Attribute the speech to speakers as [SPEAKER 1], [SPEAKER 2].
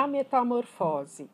[SPEAKER 1] A Metamorfose.